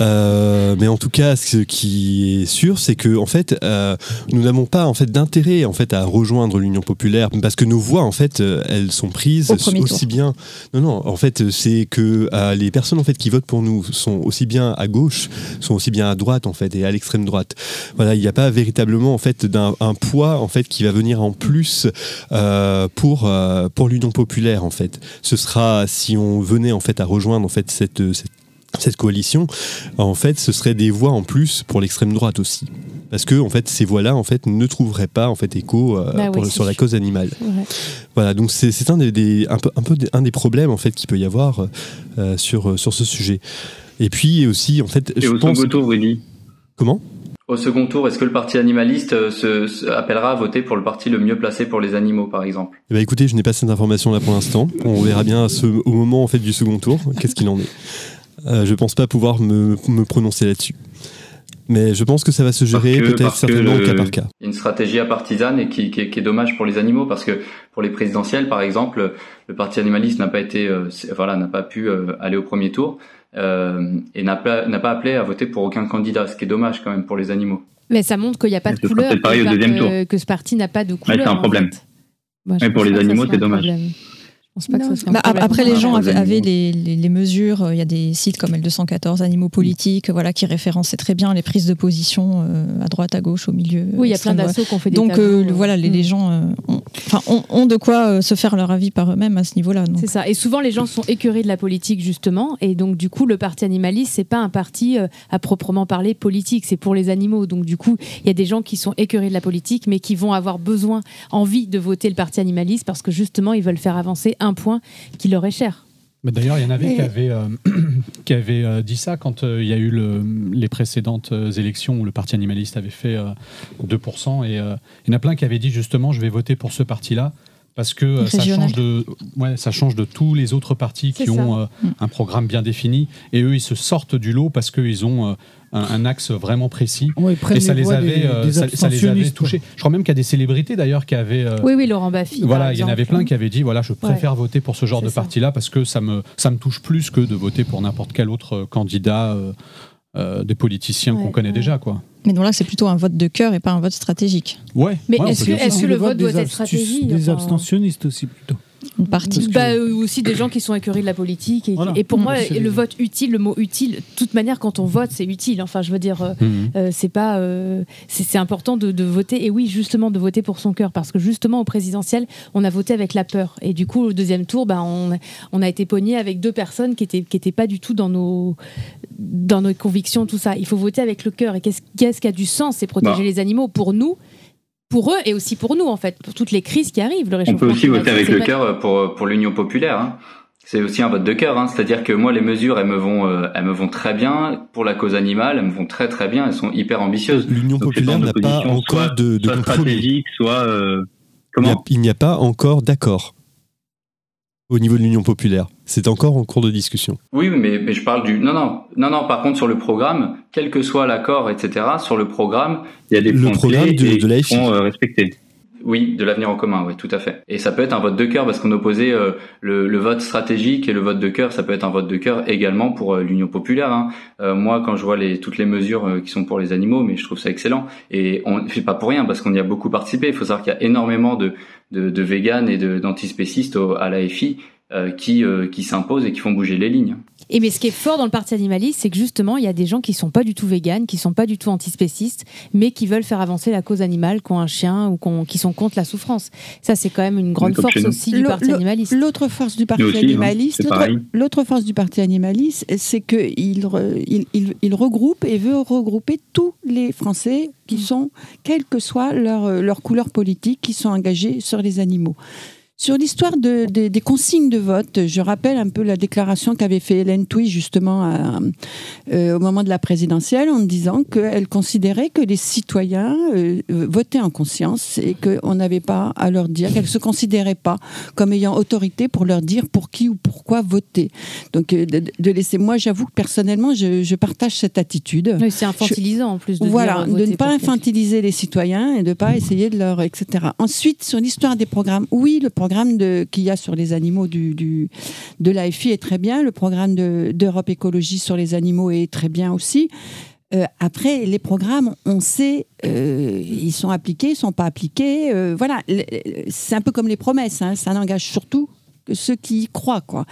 Euh, mais en tout cas, ce qui est sûr, c'est que en fait, nous n'avons pas en fait d'intérêt en fait à rejoindre l'Union populaire parce que nos voix en fait, elles sont prises aussi bien. Non non, en fait, c'est que les personnes en fait qui votent pour nous sont aussi bien à gauche, sont aussi bien à droite en fait et à l'extrême droite. Voilà, il n'y a pas véritablement en fait d'un poids en fait qui va venir en plus euh, pour euh, pour l'Union populaire en fait. Ce sera si on venait en fait à rejoindre en fait cette, cette coalition, en fait, ce serait des voix en plus pour l'extrême droite aussi, parce que en fait, ces voix-là, en fait, ne trouveraient pas en fait écho euh, bah sur la cause animale. Voilà, donc c'est un des, un peu, un peu un des problèmes en fait qu'il peut y avoir sur sur ce sujet. Et puis aussi, en fait, Et je au pense. Comment? Au second tour, est-ce que le parti animaliste euh, se, appellera à voter pour le parti le mieux placé pour les animaux, par exemple? Eh ben, Écoutez, je n'ai pas cette information là pour l'instant. On verra bien au moment en fait du second tour, qu'est-ce qu'il en est. Euh, je ne pense pas pouvoir me, prononcer là-dessus. Mais je pense que ça va se gérer peut-être certainement au cas par cas. Une stratégie à partisane et qui, qui, est dommage pour les animaux parce que pour les présidentielles, par exemple, le parti animaliste n'a pas été, euh, voilà, n'a pas pu aller au premier tour euh, et n'a pas, n'a pas appelé à voter pour aucun candidat, ce qui est dommage quand même pour les animaux. Mais ça montre qu'il n'y a pas de couleur, pareil au deuxième tour. que ce parti n'a pas de couleur. c'est un problème. mais pour les animaux, c'est dommage. Bah, après, les gens avaient, les, les, mesures. Il y a des sites comme L214, Animaux politiques, voilà, qui référençaient très bien les prises de position euh, à droite, à gauche, au milieu. Oui, il y a plein d'assauts qu'on fait des Donc euh, voilà, les, mm. gens ont, ont, de quoi euh, se faire leur avis par eux-mêmes à ce niveau-là. C'est ça. Et souvent, les gens sont écœurés de la politique, justement. Et donc, du coup, le parti animaliste, c'est pas un parti euh, à proprement parler politique, c'est pour les animaux. Donc, du coup, il y a des gens qui sont écœurés de la politique, mais qui vont avoir besoin, envie de voter le parti animaliste parce que, justement, ils veulent faire avancer un point qui leur est cher. D'ailleurs, il y en avait qui avaient, euh, qui avaient dit ça quand il y a eu le, les précédentes élections où le Parti animaliste avait fait 2%. Et il y en a plein qui avaient dit justement, je vais voter pour ce parti-là parce que euh, ça change, de, ouais, ça change de tous les autres partis qui ont euh, un programme bien défini. Et eux, ils se sortent du lot parce qu'ils ont euh, un, axe vraiment précis. et ça les, avait, ça, les avait touchés. Je crois même qu'il y a des célébrités d'ailleurs qui avaient. oui, oui, Laurent Baffy. Voilà, il y en avait plein qui avaient dit voilà, je préfère voter pour ce genre de parti-là parce que ça me, ça me touche plus que de voter pour n'importe quel autre candidat des politiciens qu'on connaît déjà. quoi. Mais donc là, c'est plutôt un vote de cœur et pas un vote stratégique. Ouais. Mais est-ce que, le vote doit être stratégique Des abstentionnistes aussi plutôt. Une partie. Bah, euh, aussi des gens qui sont écœurés de la politique. Et, pour moi, le vote utile, le mot utile, de toute manière, quand on vote, c'est utile. Enfin, je veux dire, euh, mhm. euh, c'est pas, c'est important de, voter. Et oui, justement, de voter pour son cœur, parce que justement au présidentiel, on a voté avec la peur. Et du coup, au deuxième tour, bah, on, on a été pogné avec deux personnes qui étaient, qui étaient pas du tout dans nos, dans nos convictions, tout ça. Il faut voter avec le cœur. Et qu'est-ce, qu'est-ce qui a du sens C'est protéger bah. les animaux pour nous pour eux et aussi pour nous en fait, pour toutes les crises qui arrivent. Le On peut aussi voter avec le cœur pour pour l'Union populaire. Hein. C'est aussi un vote de cœur, hein. c'est-à-dire que moi les mesures elles me vont euh, elles me vont très bien pour la cause animale, elles me vont très très bien, elles sont hyper ambitieuses. L'Union populaire n'a pas encore de, de soit stratégique, soit euh, comment Il n'y a, a, pas encore d'accord au niveau de l'Union populaire. C'est encore en cours de discussion. Oui, mais, mais je parle du... Non, non, non, non, par contre, sur le programme, quel que soit l'accord, etc., sur le programme, il y a des le points clés de, de qui sont euh, respectés. Oui, de l'avenir en commun, oui, tout à fait. Et ça peut être un vote de cœur parce qu'on opposait euh, le, vote stratégique et le vote de cœur, ça peut être un vote de cœur également pour euh, l'Union populaire. Hein. moi, quand je vois les, toutes les mesures qui sont pour les animaux, mais je trouve ça excellent. Et on fait pas pour rien parce qu'on y a beaucoup participé. Il faut savoir qu'il y a énormément de, de, véganes et d'antispécistes à la FI euh, qui, euh, qui s'imposent et qui font bouger les lignes. Et mais ce qui est fort dans le parti animaliste, c'est que justement, il y a des gens qui sont pas du tout véganes, qui sont pas du tout antispécistes, mais qui veulent faire avancer la cause animale, qui ont un chien ou qui sont contre la souffrance. Ça, c'est quand même une grande force aussi du parti animaliste. L'autre force du parti hein, animaliste, l'autre force du parti animaliste, c'est qu'il il, il, il, regroupe et veut regrouper tous les Français qui sont, quelle que soit leur, leur couleur politique, qui sont engagés sur les animaux. Sur l'histoire de, des consignes de vote, je rappelle un peu la déclaration qu'avait fait Hélène Touy justement euh, au moment de la présidentielle en disant qu'elle considérait que les citoyens euh, votaient en conscience et qu'on n'avait pas à leur dire, qu'elle ne se considérait pas comme ayant autorité pour leur dire pour qui ou pourquoi voter. Donc euh, de, laisser, moi j'avoue que personnellement je, partage cette attitude. c'est infantilisant en plus. De voilà, de ne pas infantiliser les citoyens et de ne pas essayer de leur, etc. Ensuite, sur l'histoire des programmes, oui, le programme programme qu'il y a sur les animaux du, du, de l'AFI est très bien. Le programme d'Europe Écologie sur les animaux est très bien aussi. Euh, après, les programmes, on sait, euh, ils sont appliqués, ils sont pas appliqués. Euh, voilà, c'est un peu comme les promesses. Hein, ça n'engage surtout que ceux qui y croient, quoi.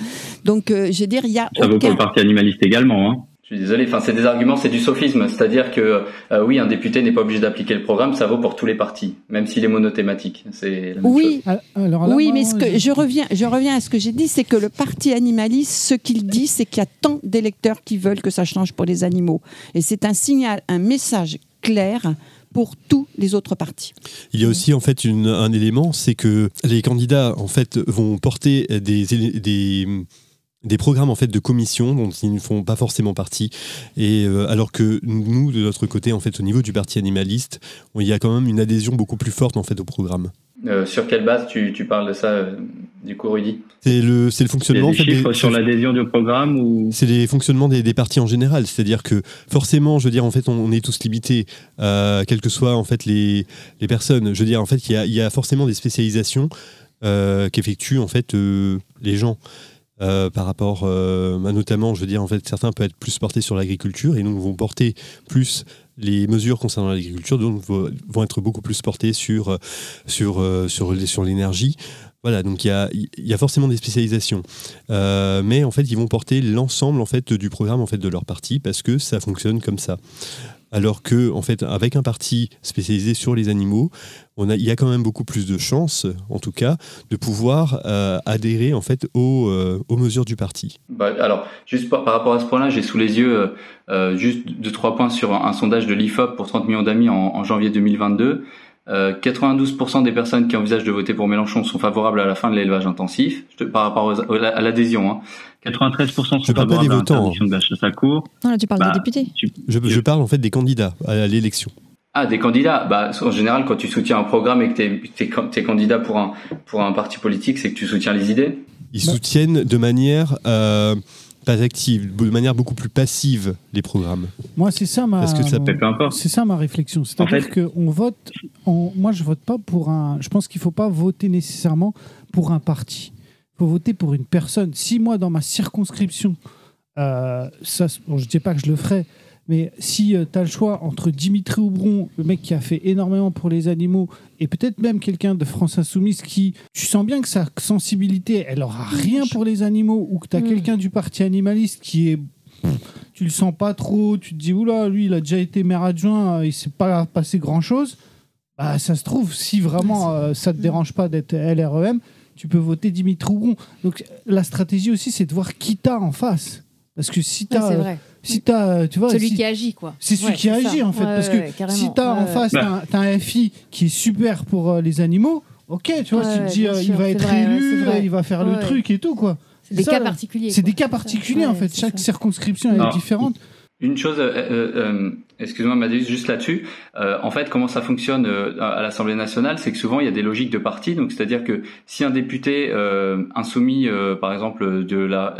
Donc, je veux dire, il y a. Ça vaut pour le parti animaliste également. Hein. Je suis désolé, enfin c'est des arguments, c'est du sophisme, c'est-à-dire que euh, oui, un député n'est pas obligé d'appliquer le programme, ça vaut pour tous les partis, même s'il est monothématique. C'est oui, ah, oui, mais ce que je reviens, je reviens à ce que j'ai dit, c'est que le parti animaliste, ce qu'il dit, c'est qu'il y a tant d'électeurs qui veulent que ça change pour les animaux, et c'est un signal, un message clair pour tous les autres partis. Il y a aussi en fait un élément, c'est que les candidats en fait vont porter des, des des programmes en fait de commission dont ils ne font pas forcément partie. Et euh, alors que nous de notre côté en fait au niveau du parti animaliste il y a quand même une adhésion beaucoup plus forte en fait au programme. Euh, sur quelle base tu, tu parles de ça euh, du coup Rudy? C'est le c'est le fonctionnement des chiffres sur l'adhésion du programme ou? C'est les fonctionnements des, des partis en général. C'est-à-dire que forcément je veux dire en fait on, est tous limités quelles que soient en fait les, les personnes. Je veux dire en fait il y a, il y a forcément des spécialisations qu'effectuent en fait les gens euh, par rapport euh, notamment, je veux dire, en fait, certains peuvent être plus portés sur l'agriculture et nous vont porter plus les mesures concernant l'agriculture, donc vont être beaucoup plus sur, euh, sur, l'énergie. Voilà, donc il y a, forcément des spécialisations, mais en fait, ils vont porter l'ensemble du programme en fait de leur parti parce que ça fonctionne comme ça. Alors que en fait avec un parti spécialisé sur les animaux, on a, il y a quand même beaucoup plus de chances, en tout cas, de pouvoir euh, adhérer en fait aux, euh, aux, mesures du parti. Bah, alors, juste par, rapport à ce point-là, j'ai sous les yeux euh, juste deux trois points sur un, sondage de l'IFOP pour 30 millions d'amis en, en, janvier 2022. 92% des personnes qui envisagent de voter pour Mélenchon sont favorables à la fin de l'élevage intensif, par rapport à l'adhésion. Hein. 93% sont favorables à l'interdiction de la chasse à cours. Non, là, tu parles des bah, députés. Je, je, parle en fait des candidats à l'élection. Ah, des candidats. Bah, en général, quand tu soutiens un programme et que tu es, candidat pour un, pour un parti politique, c'est que tu soutiens les idées. Ils soutiennent de manière euh, pas active, de manière beaucoup plus passive les programmes. Moi, c'est ça ma. Parce que ça C'est ça ma réflexion. C'est-à-dire qu'on vote. Moi, je vote pas pour un. Je pense qu'il faut pas voter nécessairement pour un parti. Il faut voter pour une personne. Si moi, dans ma circonscription, euh, ça, bon, je dis pas que je le ferai, mais si euh, tu as le choix entre Dimitri Houbron, le mec qui a fait énormément pour les animaux, et peut-être même quelqu'un de France Insoumise qui, tu sens bien que sa sensibilité, elle aura rien pour les animaux, ou que tu as mm. quelqu'un du parti animaliste qui est. Tu le sens pas trop, tu te dis, oula, lui, il a déjà été maire adjoint, euh, il s'est pas passé grand-chose. Bah, ça se trouve, si vraiment euh, ça te dérange pas d'être LREM, tu peux voter Dimitri Houbron. Donc la stratégie aussi, c'est de voir qui t'as en face. Parce que si tu as si as, tu vois, celui qui agit quoi. C'est celui qui agit en fait, parce que si tu as en face bah. as un FI qui est super pour euh, les animaux, ok, tu vois, tu te dis euh, il va être élu, il va faire le truc et tout quoi. C'est des cas particuliers. C'est des cas particuliers en fait. Chaque circonscription est différente. Une chose, euh, euh, euh excuse-moi Madeleine, juste là-dessus. Euh, en fait, comment ça fonctionne à l'Assemblée nationale, c'est que souvent il y a des logiques de parti. Donc, c'est-à-dire que si un député insoumis, par exemple, de la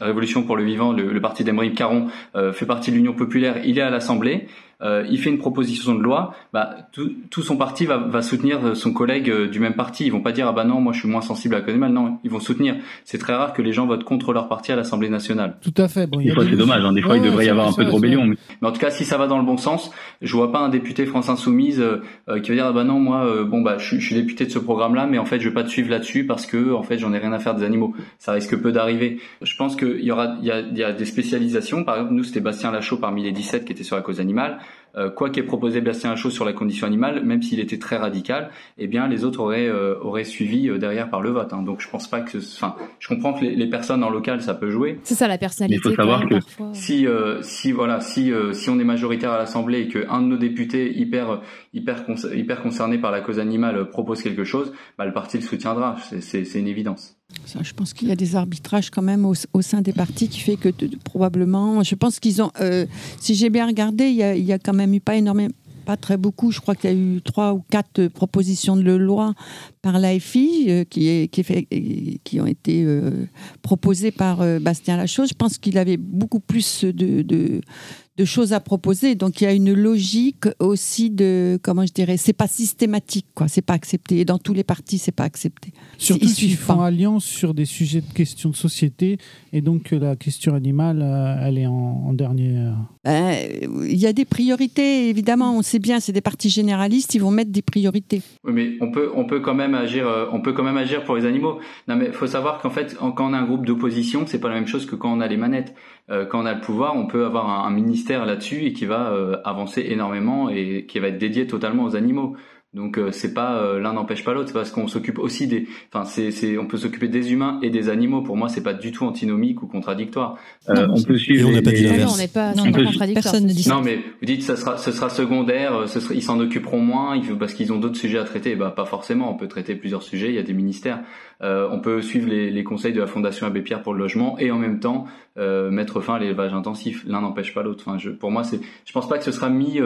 Révolution pour le vivant, le, le parti d'Emery Caron, fait partie de l'Union populaire, il est à l'Assemblée. Euh, il fait une proposition de loi, bah, tout, tout son parti va, va, soutenir son collègue euh, du même parti. Ils vont pas dire ah bah non, moi je suis moins sensible à mal. Non, ils vont soutenir. C'est très rare que les gens votent contre leur parti à l'Assemblée nationale. Tout à fait. des fois c'est dommage. Hein. Des fois il devrait y avoir un peu de rébellion. Mais... en tout cas, si ça va dans le bon sens, je vois pas un député France Insoumise euh, qui va dire ah bah non, moi bon bah je, je, suis député de ce programme-là, mais en fait je vais pas te suivre là-dessus parce que en fait j'en ai rien à faire des animaux. Ça risque peu d'arriver. Je pense qu'il y aura il y a, il y a des spécialisations. Par exemple, nous c'était Bastien Lachaud parmi les 17 qui étaient sur la cause animale. Euh, quoi qu'ait proposé Bastien Lachaud sur la condition animale, même s'il était très radical, eh bien les autres auraient euh, auraient suivi euh, derrière par le vote. Hein. Donc je pense pas que, enfin, je comprends que les, personnes en local ça peut jouer. C'est ça la personnalité. il faut savoir que si si voilà si si on est majoritaire à l'Assemblée et que un de nos députés hyper hyper hyper concerné par la cause animale propose quelque chose, bah, le parti le soutiendra. C'est une évidence je pense qu'il y a des arbitrages quand même au, sein des partis qui fait que probablement, je pense qu'ils ont, euh, si j'ai bien regardé, il y, a, quand même eu pas énormément, pas très beaucoup. Je crois qu'il y a eu trois ou quatre propositions de loi par l'AFI euh, qui, ont été euh, proposées par Bastien Lachaux. Je pense qu'il avait beaucoup plus de de choses à proposer. Donc il y a une logique aussi de, comment je dirais, c'est pas systématique, quoi. C'est pas accepté. Et dans tous les partis, c'est pas accepté. Surtout s'ils font alliance sur des sujets de questions de société et donc la question animale, euh, elle est en, dernier. Ben, il y a des priorités, évidemment. On sait bien, c'est des partis généralistes, ils vont mettre des priorités. Oui, mais on peut, on peut quand même agir, euh, on peut quand même agir pour les animaux. Non, mais faut savoir qu'en fait, quand on a un groupe d'opposition, c'est pas la même chose que quand on a les manettes. Euh, quand on a le pouvoir, on peut avoir un, ministère là-dessus et qui va euh, avancer énormément et qui va être dédié totalement aux animaux. Donc euh, c'est pas euh, l'un n'empêche pas l'autre, c'est parce qu'on s'occupe aussi des, enfin c'est, c'est on peut s'occuper des humains et des animaux. Pour moi, c'est pas du tout antinomique ou contradictoire. Euh, on peut suivre. on n'a pas dit l'inverse. On n'est pas, non, contradictoire. Personne ne dit ça. Non, mais vous dites ça sera, ce sera secondaire, ce sera, ils s'en occuperont moins, ils, parce qu'ils ont d'autres sujets à traiter. Bah pas forcément. On peut traiter plusieurs sujets. Il y a des ministères. On peut suivre les, les, conseils de la Fondation Abbé Pierre pour le logement et en même temps mettre fin à l'élevage intensif. L'un n'empêche pas l'autre. Enfin, je, pour moi, c'est, je pense pas que ce sera mis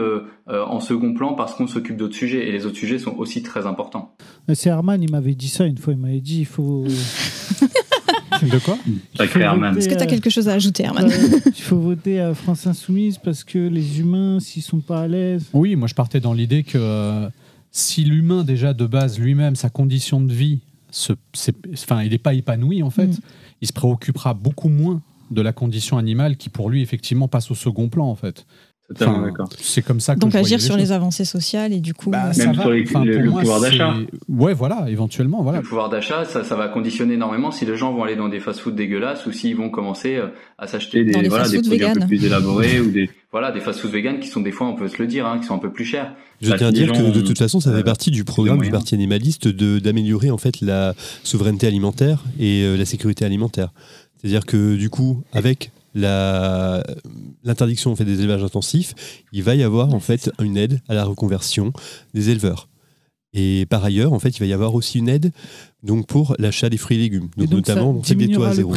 en second plan parce qu'on s'occupe d'autres sujets et les autres sujets sont aussi très très important. C'est Herman, il m'avait dit ça une fois, il m'avait dit il faut. De quoi? Est-ce que tu as quelque chose à ajouter, Herman? Il faut voter à France Insoumise parce que les humains, s'ils sont pas à l'aise. Oui, moi je partais dans l'idée que euh, si l'humain, déjà de base, lui-même, sa condition de vie, enfin, il n'est pas épanoui en fait, mm. il se préoccupera beaucoup moins de la condition animale qui pour lui effectivement passe au second plan en fait. C'est comme ça que Donc agir sur les avancées sociales et du coup. Bah, même sur le, pouvoir d'achat. Ouais, voilà, éventuellement. Voilà. Le pouvoir d'achat, ça, ça va conditionner énormément si les gens vont aller dans des fast-food dégueulasses ou s'ils vont commencer euh, à s'acheter des, voilà, des produits un peu plus élaborés ou des. Voilà, des fast-food vegan qui sont des fois, on peut se le dire, hein, qui sont un peu plus chers. Je tiens à dire que de toute façon, ça fait euh, partie du programme du Parti animaliste de d'améliorer en fait la souveraineté alimentaire et euh, la sécurité alimentaire. C'est-à-dire que du coup, avec l'interdiction en fait, des élevages intensifs, il va y avoir en fait une aide à la reconversion des éleveurs. Et par ailleurs, en fait, il va y avoir aussi une aide donc pour l'achat des fruits et légumes, donc, notamment ça des taux à zéro.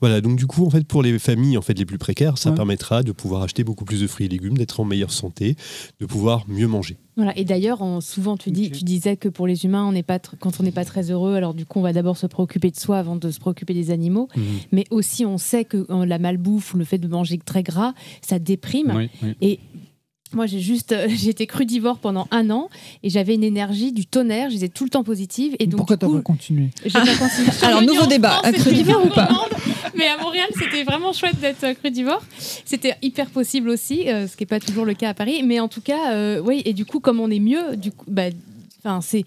Voilà, donc du coup, en fait, pour les familles en fait les plus précaires, ça permettra de pouvoir acheter beaucoup plus de fruits et légumes, d'être en meilleure santé, de pouvoir mieux manger. Voilà, et d'ailleurs, souvent tu dis, tu disais que pour les humains, on pas quand on n'est pas très heureux, alors du coup, on va d'abord se préoccuper de soi avant de se préoccuper des animaux. Mhm. Mais aussi, on sait que la malbouffe ou le fait de manger très gras, ça déprime. Et moi, j'ai juste, euh, j'ai été crudivore pendant un an et j'avais une énergie du tonnerre. J'étais tout le temps positive. Et donc, Pourquoi t'as pas continué Alors, nouveau débat. Crudivore ou pas Mais à Montréal, c'était vraiment chouette d'être crudivore. C'était hyper possible aussi, euh, ce qui n'est pas toujours le cas à Paris. Mais en tout cas, euh, oui. Et du coup, comme on est mieux, du coup, bah, enfin, c'est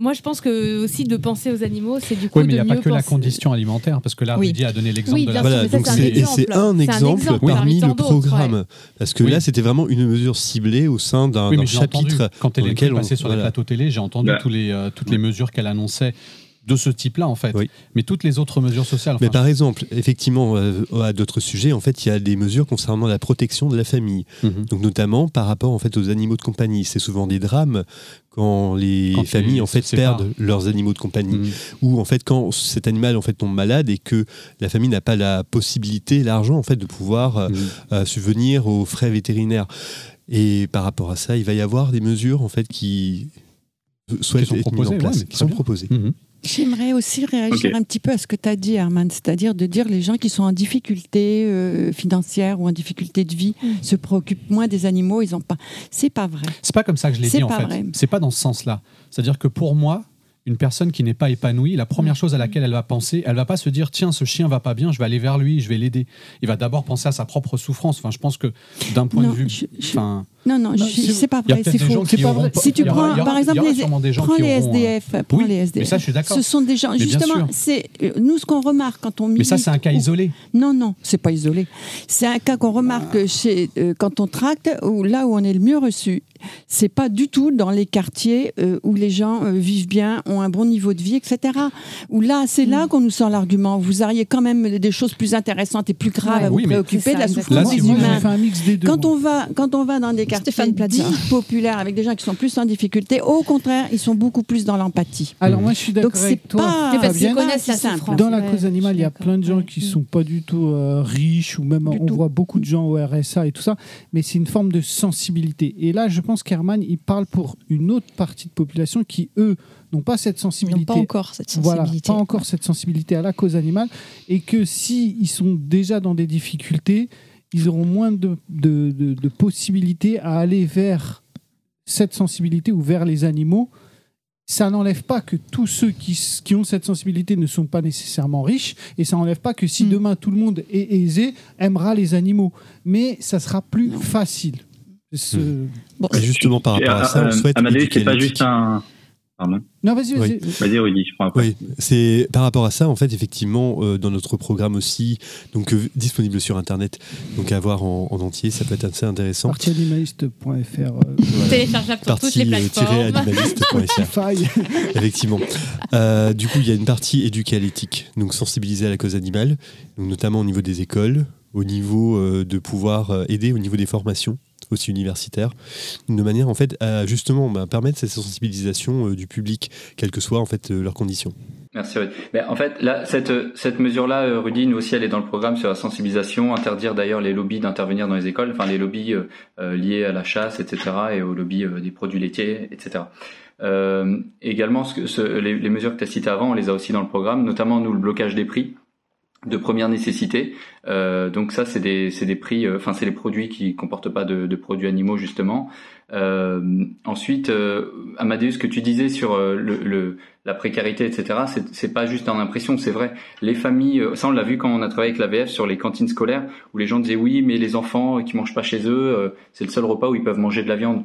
moi, je pense que aussi de penser aux animaux, c'est du coup. Oui, mais il n'y a pas que la condition alimentaire, parce que là, Rudy a donné l'exemple de la. Voilà, donc c'est un, exemple parmi le programme, parce que là, c'était vraiment une mesure ciblée au sein d'un chapitre. quand elle est passée sur les plateaux télé, j'ai entendu bah. tous les, euh, toutes les mesures qu'elle annonçait de ce type-là, en fait. Mais toutes les autres mesures sociales. Mais par exemple, effectivement, euh, à d'autres sujets, en fait, il y a des mesures concernant la protection de la famille. Mhm. Donc, notamment par rapport en fait aux animaux de compagnie. C'est souvent des drames quand les familles en fait perdent leurs animaux de compagnie mhm. ou en fait quand cet animal en fait tombe malade et que la famille n'a pas la possibilité, l'argent en fait de pouvoir euh, mhm. euh, subvenir aux frais vétérinaires. Et par rapport à ça, il va y avoir des mesures en fait qui souhaitent qui sont proposées, en place, qui sont proposées. J'aimerais aussi réagir un petit peu à ce que tu as dit, Herman, c'est-à-dire de dire les gens qui sont en difficulté euh, financière ou en difficulté de vie mm. se préoccupent moins des animaux, ils ont pas. C'est pas vrai. C'est pas comme ça que je l'ai dit en fait. C'est pas dans ce sens-là. C'est-à-dire que pour moi, une personne qui n'est pas épanouie, la première chose à laquelle elle va penser, elle va pas se dire tiens ce chien va pas bien, je vais aller vers lui, je vais l'aider. Il va d'abord penser à sa propre souffrance. Enfin, je pense que d'un point de vue, enfin, non, non, c'est pas vrai, c'est faux. Si tu prends, par exemple, les, prends les SDF, prends les SDF. Mais ça, je suis d'accord. Ce sont des gens, justement, c'est nous ce qu'on remarque quand on. Mais ça, c'est un cas isolé. Non, non, c'est pas isolé. C'est un cas qu'on remarque chez euh, quand on tracte, ou là où on est le mieux reçu. C'est pas du tout dans les quartiers euh, où les gens euh, vivent bien, ont un bon niveau de vie, etc. Où là, c'est là mm. qu'on nous sort l'argument. Vous auriez quand même des choses plus intéressantes et plus graves à vous préoccuper de la souffrance des humains. Quand on va, quand on va dans des quartiers dits populaires avec des gens qui sont plus en difficulté, au contraire, ils sont beaucoup plus dans l'empathie. Alors moi, je suis d'accord avec toi. Pas... Pas Dans la cause animale, il y a plein de gens qui sont pas du tout euh, riches ou même on voit beaucoup de gens au RSA et tout ça, mais c'est une forme de sensibilité. Et là, je pense qu'Herman, il parle pour une autre partie de population qui, eux, n'ont pas cette sensibilité. pas encore cette sensibilité. Voilà, pas encore cette sensibilité à la cause animale. Et que s'ils ils sont déjà dans des difficultés, ils auront moins de, de, de, possibilités à aller vers cette sensibilité ou vers les animaux. Ça n'enlève pas que tous ceux qui, qui, ont cette sensibilité ne sont pas nécessairement riches, et ça n'enlève pas que si mm. demain tout le monde est aisé, aimera les animaux. Mais ça sera plus facile. Mm. Bon. justement, par rapport à ça, on souhaite. Amadé, c'est pas juste un, non, vas-y, vas-y. Vas-y, Rudy, je prends Oui, c'est par rapport à ça, en fait, effectivement, euh, dans notre programme aussi, donc euh, disponible sur Internet, donc à voir en, entier, ça peut être assez intéressant. Partianimaliste.fr. Euh, Téléchargeable sur toutes les plateformes. Effectivement. du coup, il y a une partie éduquée à l'éthique, donc sensibiliser à la cause animale, donc notamment au niveau des écoles, au niveau de pouvoir aider au niveau des formations aussi universitaire, de manière en fait à justement bah, permettre cette sensibilisation euh, du public, quelles que soient en fait euh, leurs conditions. Merci Rudy. Mais en fait, là, cette, cette mesure-là, euh, Rudy, nous aussi, elle est dans le programme sur la sensibilisation, interdire d'ailleurs les lobbies d'intervenir dans les écoles, enfin les lobbies liés à la chasse, etc., et aux lobbies des produits laitiers, etc. Euh, également, les, mesures que tu as citées avant, on les a aussi dans le programme, notamment nous le blocage des prix de première nécessité. Euh, donc ça, c'est des, des prix, euh, enfin c'est les produits qui comportent pas de, produits animaux justement. ensuite, Amadeus, ce que tu disais sur le, la précarité, etc., c'est pas juste en impression, c'est vrai. Les familles, ça on l'a vu quand on a travaillé avec l'AVF sur les cantines scolaires, où les gens disaient oui, mais les enfants qui mangent pas chez eux, c'est le seul repas où ils peuvent manger de la viande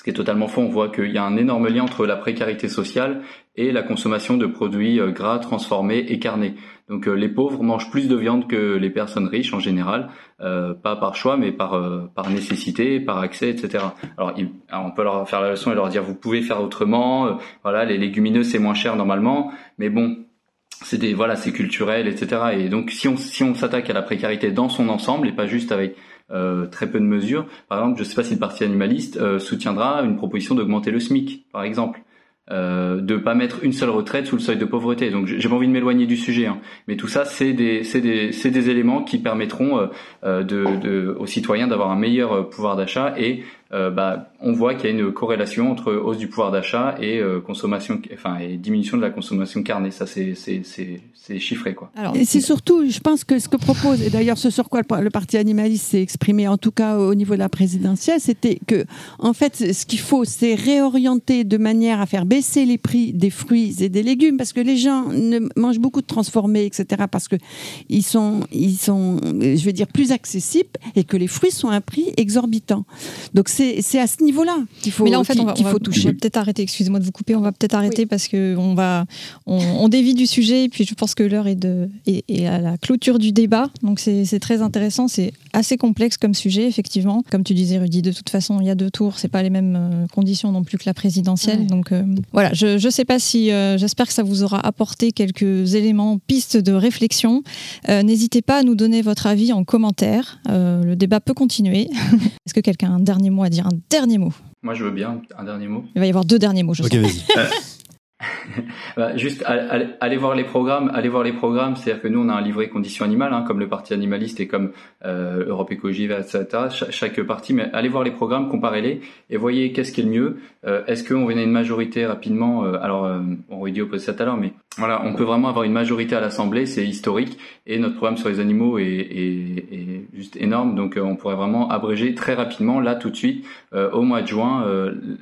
ce qui est totalement faux. On voit qu'il y a un énorme lien entre la précarité sociale et la consommation de produits euh, gras, transformés et carnés. Donc euh, les pauvres mangent plus de viande que les personnes riches en général, euh, pas par choix, mais par par nécessité, par accès, etc. Alors, on peut leur faire la leçon et leur dire vous pouvez faire autrement. voilà, les légumineux c'est moins cher normalement, mais bon, c'est des voilà, c'est culturel, etc. Et donc si on si on s'attaque à la précarité dans son ensemble et pas juste avec euh, très peu de mesures. Par exemple, je ne sais pas si le parti animaliste euh, soutiendra une proposition d'augmenter le SMIC, par exemple. Euh, de pas mettre une seule retraite sous le seuil de pauvreté. Donc j'ai pas envie de m'éloigner du sujet, hein. mais tout ça c'est des des des éléments qui permettront euh, euh de, de, aux citoyens d'avoir un meilleur pouvoir d'achat et euh, bah, on voit qu'il y a une corrélation entre hausse du pouvoir d'achat et euh, consommation, enfin et diminution de la consommation carnée. Ça, c'est c'est chiffré quoi. Alors, et c'est surtout, je pense que ce que propose et d'ailleurs ce sur quoi le, parti animaliste s'est exprimé, en tout cas au niveau de la présidentielle, c'était que en fait, ce qu'il faut, c'est réorienter de manière à faire baisser les prix des fruits et des légumes, parce que les gens ne mangent beaucoup de transformés, etc. Parce que ils sont ils sont, je veux dire, plus accessibles et que les fruits sont à un prix exorbitant. Donc c'est à ce niveau-là qu'il faut, Mais là, en fait, on va, faut toucher. On va peut-être arrêter, excusez-moi de vous couper, on va peut-être arrêter parce qu'on va, on, dévie du sujet et puis je pense que l'heure est, de, est, à la clôture du débat. Donc c'est très intéressant, c'est assez complexe comme sujet, effectivement. Comme tu disais, Rudy, de toute façon, il y a deux tours, c'est pas les mêmes euh, conditions non plus que la présidentielle. Donc euh, voilà, je ne sais pas si, euh, j'espère que ça vous aura apporté quelques éléments, pistes de réflexion. N'hésitez pas à nous donner votre avis en commentaire. le débat peut continuer. Est-ce que quelqu'un a un dernier mot à dire, un dernier mot moi, je veux bien un dernier mot. Il va y avoir deux derniers mots, je Ok, vas-y. Bah, juste allez, voir les programmes, allez voir les programmes. C'est-à-dire que nous on a un livret conditions animales, hein, comme le parti animaliste et comme euh, Europe Écologie, etc. chaque parti, mais allez voir les programmes, comparez-les et voyez qu'est-ce qui est le mieux. Euh, est-ce qu'on venait une majorité rapidement euh, Alors on aurait dit opposé ça tout à l'heure, mais voilà, on peut vraiment avoir une majorité à l'Assemblée, c'est historique et notre programme sur les animaux est, est, est juste énorme, donc on pourrait vraiment abréger très rapidement là tout de suite au mois de juin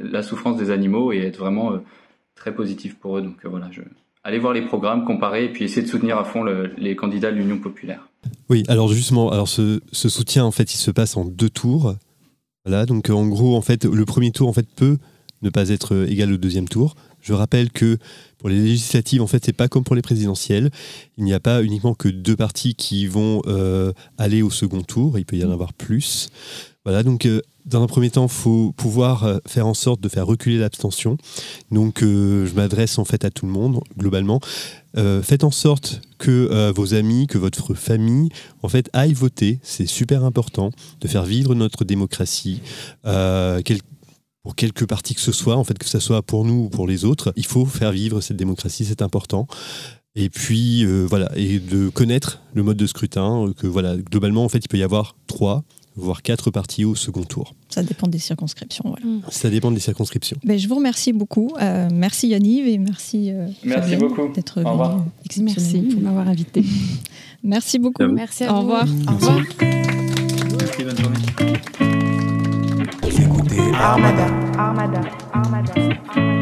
la souffrance des animaux et être vraiment très positif pour eux. Donc euh, voilà, je... allez voir les programmes, comparer et puis essayer de soutenir à fond les candidats de l'Union populaire. Oui, alors justement, alors ce, soutien en fait, il se passe en deux tours. Voilà, donc en gros, en fait, le premier tour en fait peut ne pas être égal au deuxième tour. Je rappelle que pour les législatives, en fait, c'est pas comme pour les présidentielles. Il n'y a pas uniquement que deux partis qui vont euh, aller au second tour. Il peut y en avoir plus. Voilà, donc euh, dans un premier temps, il faut pouvoir euh, faire en sorte de faire reculer l'abstention. Donc euh, je m'adresse en fait à tout le monde, globalement. faites en sorte que vos amis, que votre famille, en fait, aillent voter. C'est super important de faire vivre notre démocratie. Pour quelque parti que ce soit, en fait, que ce soit pour nous ou pour les autres, il faut faire vivre cette démocratie, c'est important. Et puis voilà, et de connaître le mode de scrutin, que voilà, globalement en fait il peut y avoir trois, voire quatre partis au second tour. Ça dépend des circonscriptions. Mm. Ça dépend des circonscriptions. Ben, je vous remercie beaucoup. Euh, merci Yanniv et merci, euh, merci beaucoup d'être venu. Merci pour m'avoir invité. merci beaucoup. Merci à Au revoir. Au revoir. Merci, bonne journée. Armada. Armada. Armada. Almada.